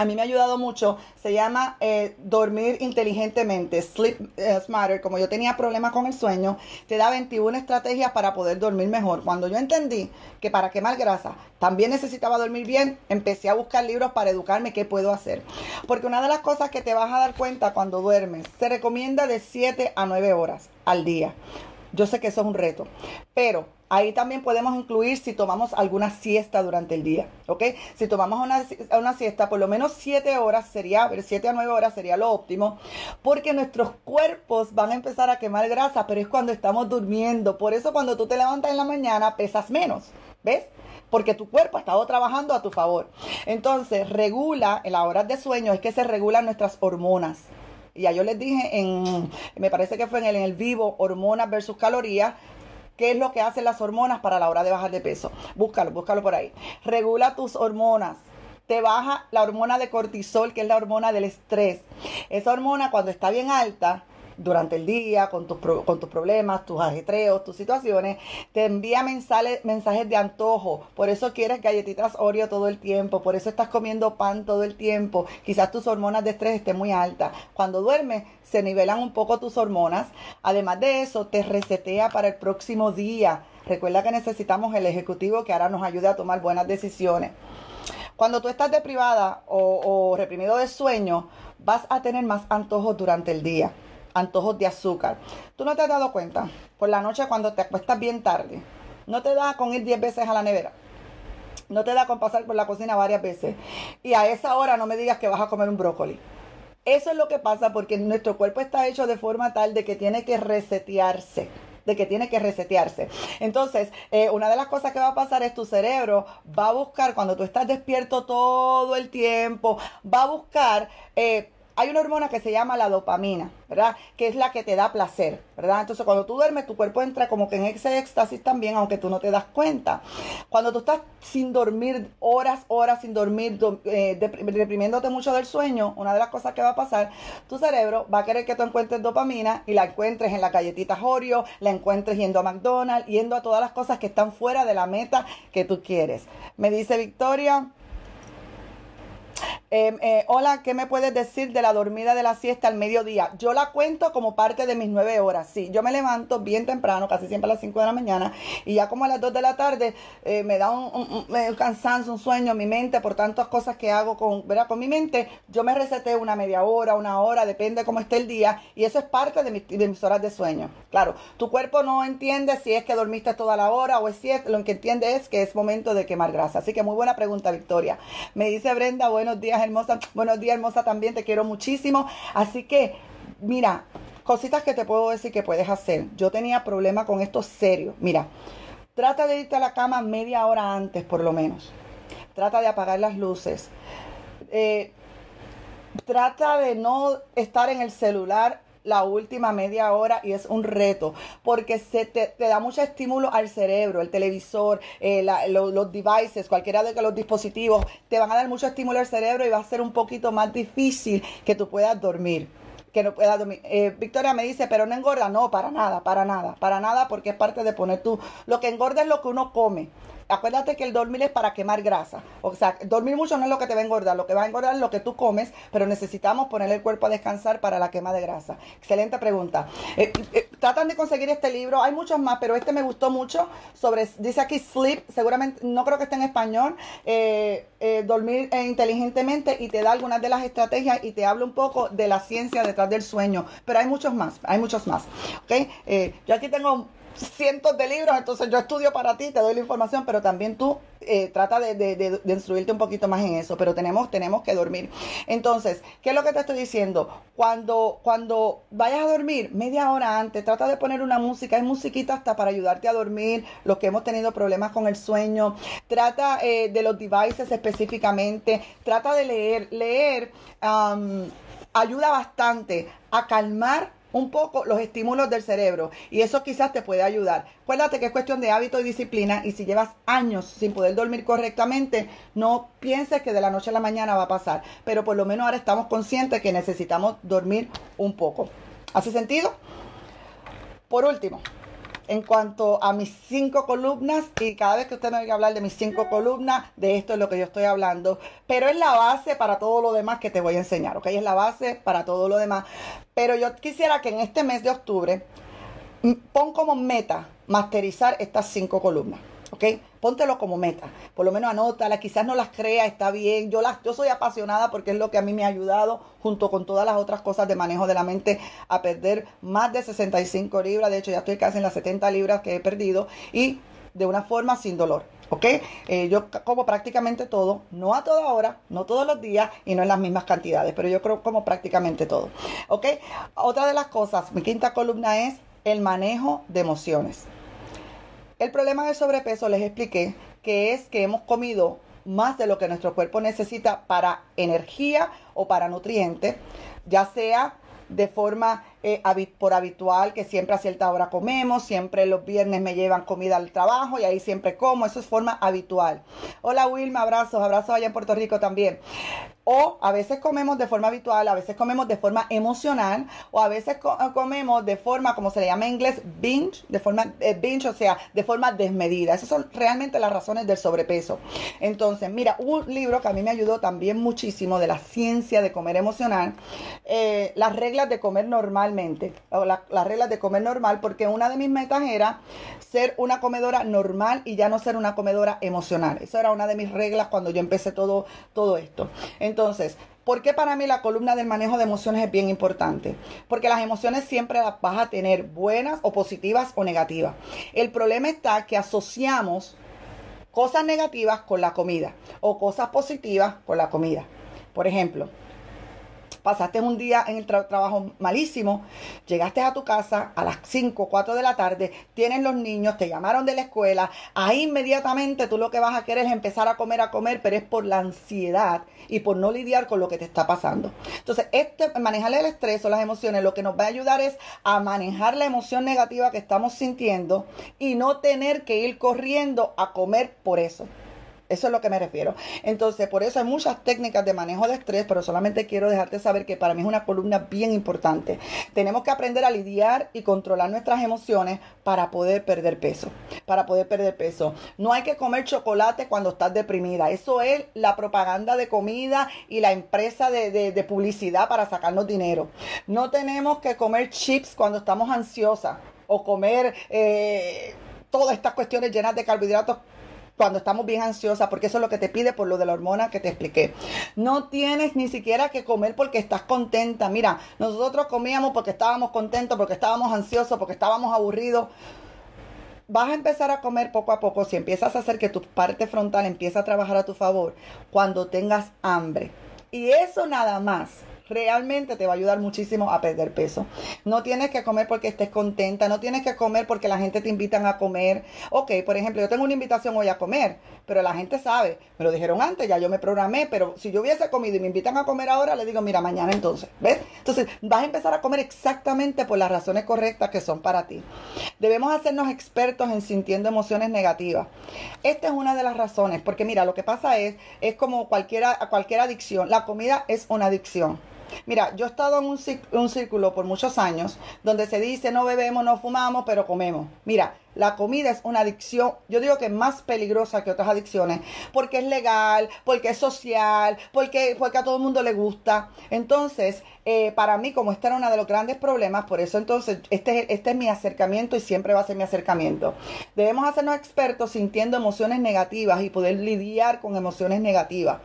a mí me ha ayudado mucho, se llama eh, Dormir Inteligentemente, Sleep eh, Smarter, como yo tenía problemas con el sueño, te da 21 estrategias para poder dormir mejor. Cuando yo entendí que para quemar grasa también necesitaba dormir bien, empecé a buscar libros para educarme qué puedo hacer. Porque una de las cosas que te vas a dar cuenta cuando duermes, se recomienda de 7 a 9 horas al día. Yo sé que eso es un reto, pero Ahí también podemos incluir si tomamos alguna siesta durante el día, ¿ok? Si tomamos una, una siesta, por lo menos 7 horas sería, ver, 7 a 9 horas sería lo óptimo, porque nuestros cuerpos van a empezar a quemar grasa, pero es cuando estamos durmiendo. Por eso cuando tú te levantas en la mañana pesas menos, ¿ves? porque tu cuerpo ha estado trabajando a tu favor. Entonces, regula en las horas de sueño, es que se regulan nuestras hormonas. Ya yo les dije en, me parece que fue en el, en el vivo, hormonas versus calorías, ¿Qué es lo que hacen las hormonas para la hora de bajar de peso? Búscalo, búscalo por ahí. Regula tus hormonas te baja la hormona de cortisol, que es la hormona del estrés. Esa hormona cuando está bien alta, durante el día, con tus, con tus problemas, tus ajetreos, tus situaciones, te envía mensajes, mensajes de antojo. Por eso quieres galletitas Oreo todo el tiempo, por eso estás comiendo pan todo el tiempo. Quizás tus hormonas de estrés estén muy altas. Cuando duermes, se nivelan un poco tus hormonas. Además de eso, te resetea para el próximo día. Recuerda que necesitamos el ejecutivo que ahora nos ayude a tomar buenas decisiones. Cuando tú estás deprivada o, o reprimido de sueño, vas a tener más antojos durante el día antojos de azúcar. ¿Tú no te has dado cuenta? Por la noche cuando te acuestas bien tarde, ¿no te da con ir 10 veces a la nevera? No te da con pasar por la cocina varias veces. Y a esa hora no me digas que vas a comer un brócoli. Eso es lo que pasa porque nuestro cuerpo está hecho de forma tal de que tiene que resetearse de que tiene que resetearse. Entonces, eh, una de las cosas que va a pasar es tu cerebro va a buscar, cuando tú estás despierto todo el tiempo, va a buscar eh, hay una hormona que se llama la dopamina, ¿verdad? Que es la que te da placer, ¿verdad? Entonces cuando tú duermes, tu cuerpo entra como que en ese éxtasis también, aunque tú no te das cuenta. Cuando tú estás sin dormir horas, horas sin dormir, eh, deprimiéndote mucho del sueño, una de las cosas que va a pasar, tu cerebro va a querer que tú encuentres dopamina y la encuentres en la galletita Oreo, la encuentres yendo a McDonald's, yendo a todas las cosas que están fuera de la meta que tú quieres. Me dice Victoria, Em, eh, hola, ¿qué me puedes decir de la dormida de la siesta al mediodía? Yo la cuento como parte de mis nueve horas. Sí, yo me levanto bien temprano, casi siempre a las cinco de la mañana, y ya como a las dos de la tarde eh, me da un, cansancio, un sueño, mi mente, por tantas cosas que hago con, ¿verdad? con mi mente, yo me reseté una media hora, una hora, depende de cómo esté el día, y eso es parte de, mis horas de sueño. Claro, tu cuerpo no entiende si es que dormiste toda la hora o es si es, lo que entiende es que es momento de quemar grasa. Así que muy buena pregunta, Victoria. Me dice Brenda, buenos días hermosa. Buenos días, hermosa, también te quiero muchísimo. Así que, mira, cositas que te puedo decir que puedes hacer. Yo tenía problema con esto serio. Mira, trata de irte a la cama media hora antes, por lo menos. Trata de apagar las luces. Eh, trata de no estar en el celular la última media hora y es un reto porque se te, da mucho estímulo al cerebro, el televisor, eh, los devices, cualquiera de los dispositivos, te van a dar mucho estímulo al cerebro y va a ser un poquito más difícil que tú puedas dormir que no puedas dormir. Eh, Victoria me dice, pero no engorda. No, para nada, para nada, para nada, porque es parte de poner tú. Lo que engorda es lo que uno come acuérdate que el dormir es para quemar grasa. O sea, dormir mucho no es lo que te va a engordar, lo que va a engordar es lo que tú comes, pero necesitamos poner el cuerpo a descansar para la quema de grasa. Excelente pregunta. Eh, eh, tratan de conseguir este libro, hay muchos más, pero este me gustó mucho sobre, dice aquí sleep, seguramente, no creo que esté en español, eh, dormir inteligentemente y te da algunas de las estrategias y te habla un poco de la ciencia detrás del sueño, pero hay muchos más, hay muchos más. ¿ok? yo aquí tengo cientos de libros, entonces yo estudio para ti, te doy la información, pero también tú eh, trata de, de, instruirte un poquito más en eso, pero tenemos, tenemos que dormir. Entonces, ¿qué es lo que te estoy diciendo? Cuando, cuando vayas a dormir, media hora antes, trata de poner una música, hay musiquita hasta para ayudarte a dormir, los que hemos tenido problemas con el sueño, trata eh, de los devices específicamente, trata de leer, leer ayuda bastante a calmar un poco los estímulos del cerebro y eso quizás te puede ayudar. Acuérdate que es cuestión de hábito y disciplina y si llevas años sin poder dormir correctamente, no pienses que de la noche a la mañana va a pasar, pero por lo menos ahora estamos conscientes que necesitamos dormir un poco. ¿Hace sentido? Por último, en cuanto a mis cinco columnas y cada vez que usted me oiga hablar de mis cinco columnas, de esto es lo que yo estoy hablando. Pero es la base para todo lo demás que te voy a enseñar, ¿ok? Es la base para todo lo demás. Pero yo quisiera que en este mes de octubre pon como meta masterizar estas cinco columnas. ¿ok? Póntelo como meta, por lo menos anótala, quizás no las crea, está bien, yo, las, yo soy apasionada porque es lo que a mí me ha ayudado, junto con todas las otras cosas de manejo de la mente, a perder más de 65 libras, de hecho ya estoy casi en las 70 libras que he perdido, y de una forma sin dolor. ¿ok? Eh, yo como prácticamente todo, no a toda hora, no todos los días y no en las mismas cantidades, pero yo creo como prácticamente todo, ¿ok? Otra de las cosas, mi quinta columna es el manejo de emociones. El problema del sobrepeso les expliqué que es que hemos comido más de lo que nuestro cuerpo necesita para energía o para nutrientes, ya sea de forma eh, por habitual, que siempre a cierta hora comemos, siempre los viernes me llevan comida al trabajo y ahí siempre como, eso es forma habitual. Hola Wilma, abrazos, abrazos allá en Puerto Rico también. O a veces comemos de forma habitual, a veces comemos de forma emocional, o a veces comemos de forma, como se le llama en inglés, binge, de forma eh, binge, o sea, de forma desmedida. Esas son realmente las razones del sobrepeso. Entonces, mira, un libro que a mí me ayudó también muchísimo de la ciencia de comer emocional, eh, las reglas de comer o las reglas de comer normal, porque una de mis metas era ser una comedora normal y ya no ser una comedora emocional. Esa era una de mis reglas cuando yo empecé todo, todo esto. Entonces, ¿por qué para mí la columna del manejo de emociones es bien importante? Porque las emociones siempre las vas a tener buenas o positivas o negativas. El problema está que asociamos cosas negativas con la comida o cosas positivas con la comida. Por ejemplo, pasaste un día en el trabajo malísimo, llegaste a tu casa a las 5, 4 de la tarde, tienen los niños, te llamaron de la escuela, ahí inmediatamente tú lo que vas a querer es empezar a comer, a comer, pero es por la ansiedad y por no lidiar con lo que te está pasando. Entonces, este, manejar el estrés o las emociones lo que nos va a ayudar es a manejar la emoción negativa que estamos sintiendo y no tener que ir corriendo a comer por eso. Eso es lo que me refiero. Entonces, por eso hay muchas técnicas de manejo de estrés, pero solamente quiero dejarte saber que para mí es una columna bien importante. Tenemos que aprender a lidiar y controlar nuestras emociones para poder perder peso. Para poder perder peso. No hay que comer chocolate cuando estás deprimida. Eso es la propaganda de comida y la empresa de, publicidad para sacarnos dinero. No tenemos que comer chips cuando estamos ansiosas o comer... Eh, todas estas cuestiones llenas de carbohidratos cuando estamos bien ansiosas, porque eso es lo que te pide por lo de la hormona que te expliqué. No tienes ni siquiera que comer porque estás contenta. Mira, nosotros comíamos porque estábamos contentos, porque estábamos ansiosos, porque estábamos aburridos. Vas a empezar a comer poco a poco si empiezas a hacer que tu parte frontal empiece a trabajar a tu favor cuando tengas hambre. Y eso nada más realmente te va a ayudar muchísimo a perder peso. No tienes que comer porque estés contenta, no tienes que comer porque la gente te invitan a comer. Ok, por ejemplo, yo tengo una invitación hoy a comer, pero la gente sabe, me lo dijeron antes, ya yo me programé, pero si yo hubiese comido y me invitan a comer ahora, le digo, mira, mañana entonces, ¿ves? Entonces, vas a empezar a comer exactamente por las razones correctas que son para ti. Debemos hacernos expertos en sintiendo emociones negativas. Esta es una de las razones, porque mira, lo que pasa es, es como cualquiera, cualquier adicción, la comida es una adicción. Mira, yo he estado en un, círculo por muchos años donde se dice no bebemos, no fumamos, pero comemos. Mira, la comida es una adicción, yo digo que es más peligrosa que otras adicciones, porque es legal, porque es social, porque, porque a todo el mundo le gusta. Entonces, eh, para mí, como este era uno de los grandes problemas, por eso entonces este, este es mi acercamiento y siempre va a ser mi acercamiento. Debemos hacernos expertos sintiendo emociones negativas y poder lidiar con emociones negativas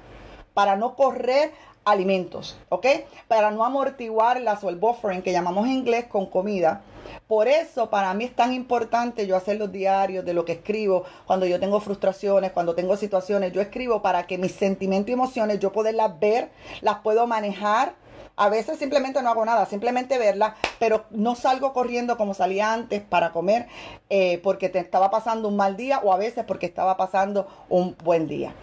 para no correr alimentos, ¿ok? Para no amortiguarlas o el buffering que llamamos en inglés con comida. Por eso para mí es tan importante yo hacer los diarios de lo que escribo cuando yo tengo frustraciones, cuando tengo situaciones. Yo escribo para que mis sentimientos y emociones yo poderlas ver, las puedo manejar. A veces simplemente no hago nada, simplemente verlas, pero no salgo corriendo como salía antes para comer eh, porque te estaba pasando un mal día o a veces porque estaba pasando un buen día.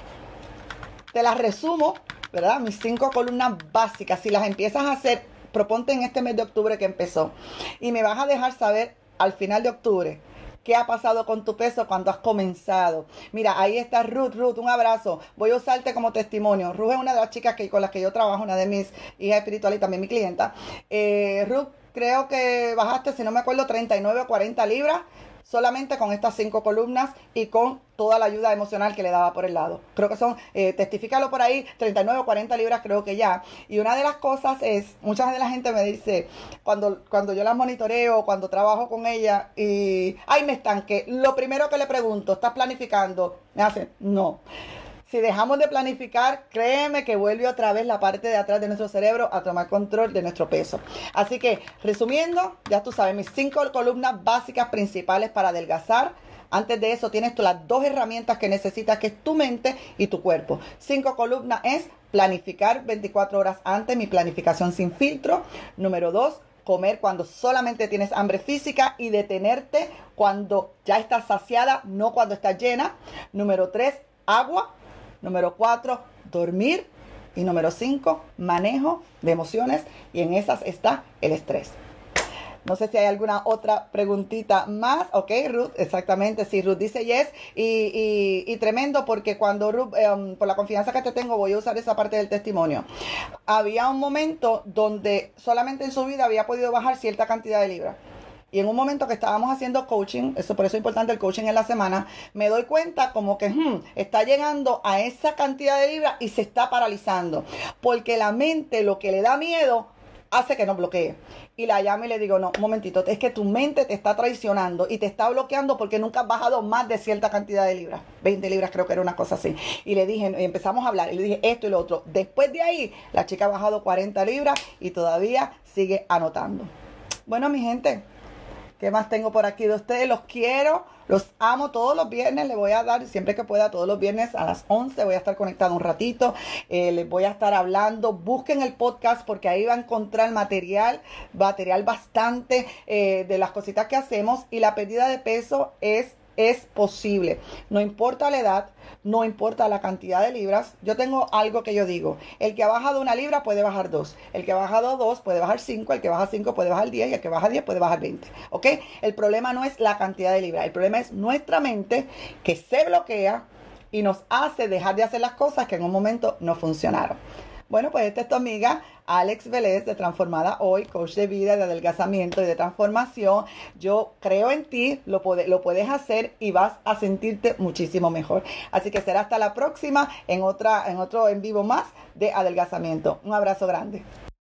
Te las resumo ¿verdad? Mis cinco columnas básicas, si las empiezas a hacer, proponte en este mes de octubre que empezó y me vas a dejar saber al final de octubre ¿Qué ha pasado con tu peso cuando has comenzado? Mira, ahí está Ruth. Ruth, un abrazo. Voy a usarte como testimonio. Ruth es una de las chicas que, con las que yo trabajo, una de mis hijas espirituales y también mi clienta. Eh, Ruth, creo que bajaste, si no me acuerdo, 39 o 40 libras solamente con estas cinco columnas y con toda la ayuda emocional que le daba por el lado. Creo que son, eh, testifícalo por ahí, 39 o 40 libras creo que ya. Y una de las cosas es, mucha de la gente me dice, cuando, cuando yo las monitoreo, cuando trabajo con ella y, ay, me estanque, lo primero que le pregunto, ¿estás planificando? Me hace, no. Si dejamos de planificar, créeme que vuelve otra vez la parte de atrás de nuestro cerebro a tomar control de nuestro peso. Así que, resumiendo, ya tú sabes, mis cinco columnas básicas principales para adelgazar. Antes de eso tienes tú las dos herramientas que necesitas, que es tu mente y tu cuerpo. Cinco columnas es planificar 24 horas antes, mi planificación sin filtro. Número dos, comer cuando solamente tienes hambre física y detenerte cuando ya estás saciada, no cuando estás llena. Número tres, agua. Número cuatro, dormir. Y número cinco, manejo de emociones. Y en esas está el estrés. No sé si hay alguna otra preguntita más. Ok, Ruth, exactamente. Sí, Ruth dice yes. Y, y, tremendo porque cuando Ruth, em, por la confianza que te tengo, voy a usar esa parte del testimonio. Había un momento donde solamente en su vida había podido bajar cierta cantidad de libras. Y en un momento que estábamos haciendo coaching, eso por eso es importante el coaching en la semana, me doy cuenta como que hmm, está llegando a esa cantidad de libras y se está paralizando. Porque la mente lo que le da miedo hace que no bloquee. Y la llamo y le digo, no, un momentito, es que tu mente te está traicionando y te está bloqueando porque nunca has bajado más de cierta cantidad de libras. 20 libras creo que era una cosa así. Y le dije, y empezamos a hablar, y le dije esto y lo otro. Después de ahí, la chica ha bajado 40 libras y todavía sigue anotando. Bueno, mi gente, ¿Qué más tengo por aquí de ustedes? Los quiero, los amo todos los viernes. Les voy a dar, siempre que pueda, todos los viernes a las 11. Voy a estar conectado un ratito. Eh, les voy a estar hablando. Busquen el podcast porque ahí va a encontrar material, material bastante eh, de las cositas que hacemos. Y la pérdida de peso es es posible. No importa la edad, no importa la cantidad de libras. Yo tengo algo que yo digo. El que ha bajado una libra puede bajar dos. El que ha bajado dos puede bajar cinco. El que baja cinco puede bajar diez. Y el que baja diez puede bajar veinte. ¿Ok? El problema no es la cantidad de libras. El problema es nuestra mente que se bloquea y nos hace dejar de hacer las cosas que en un momento no funcionaron. Bueno, pues esta es tu amiga Alex Vélez de Transformada Hoy, coach de vida, de adelgazamiento y de transformación. Yo creo en ti, lo, lo puedes hacer y vas a sentirte muchísimo mejor. Así que será hasta la próxima en, otra, en otro en vivo más de adelgazamiento. Un abrazo grande.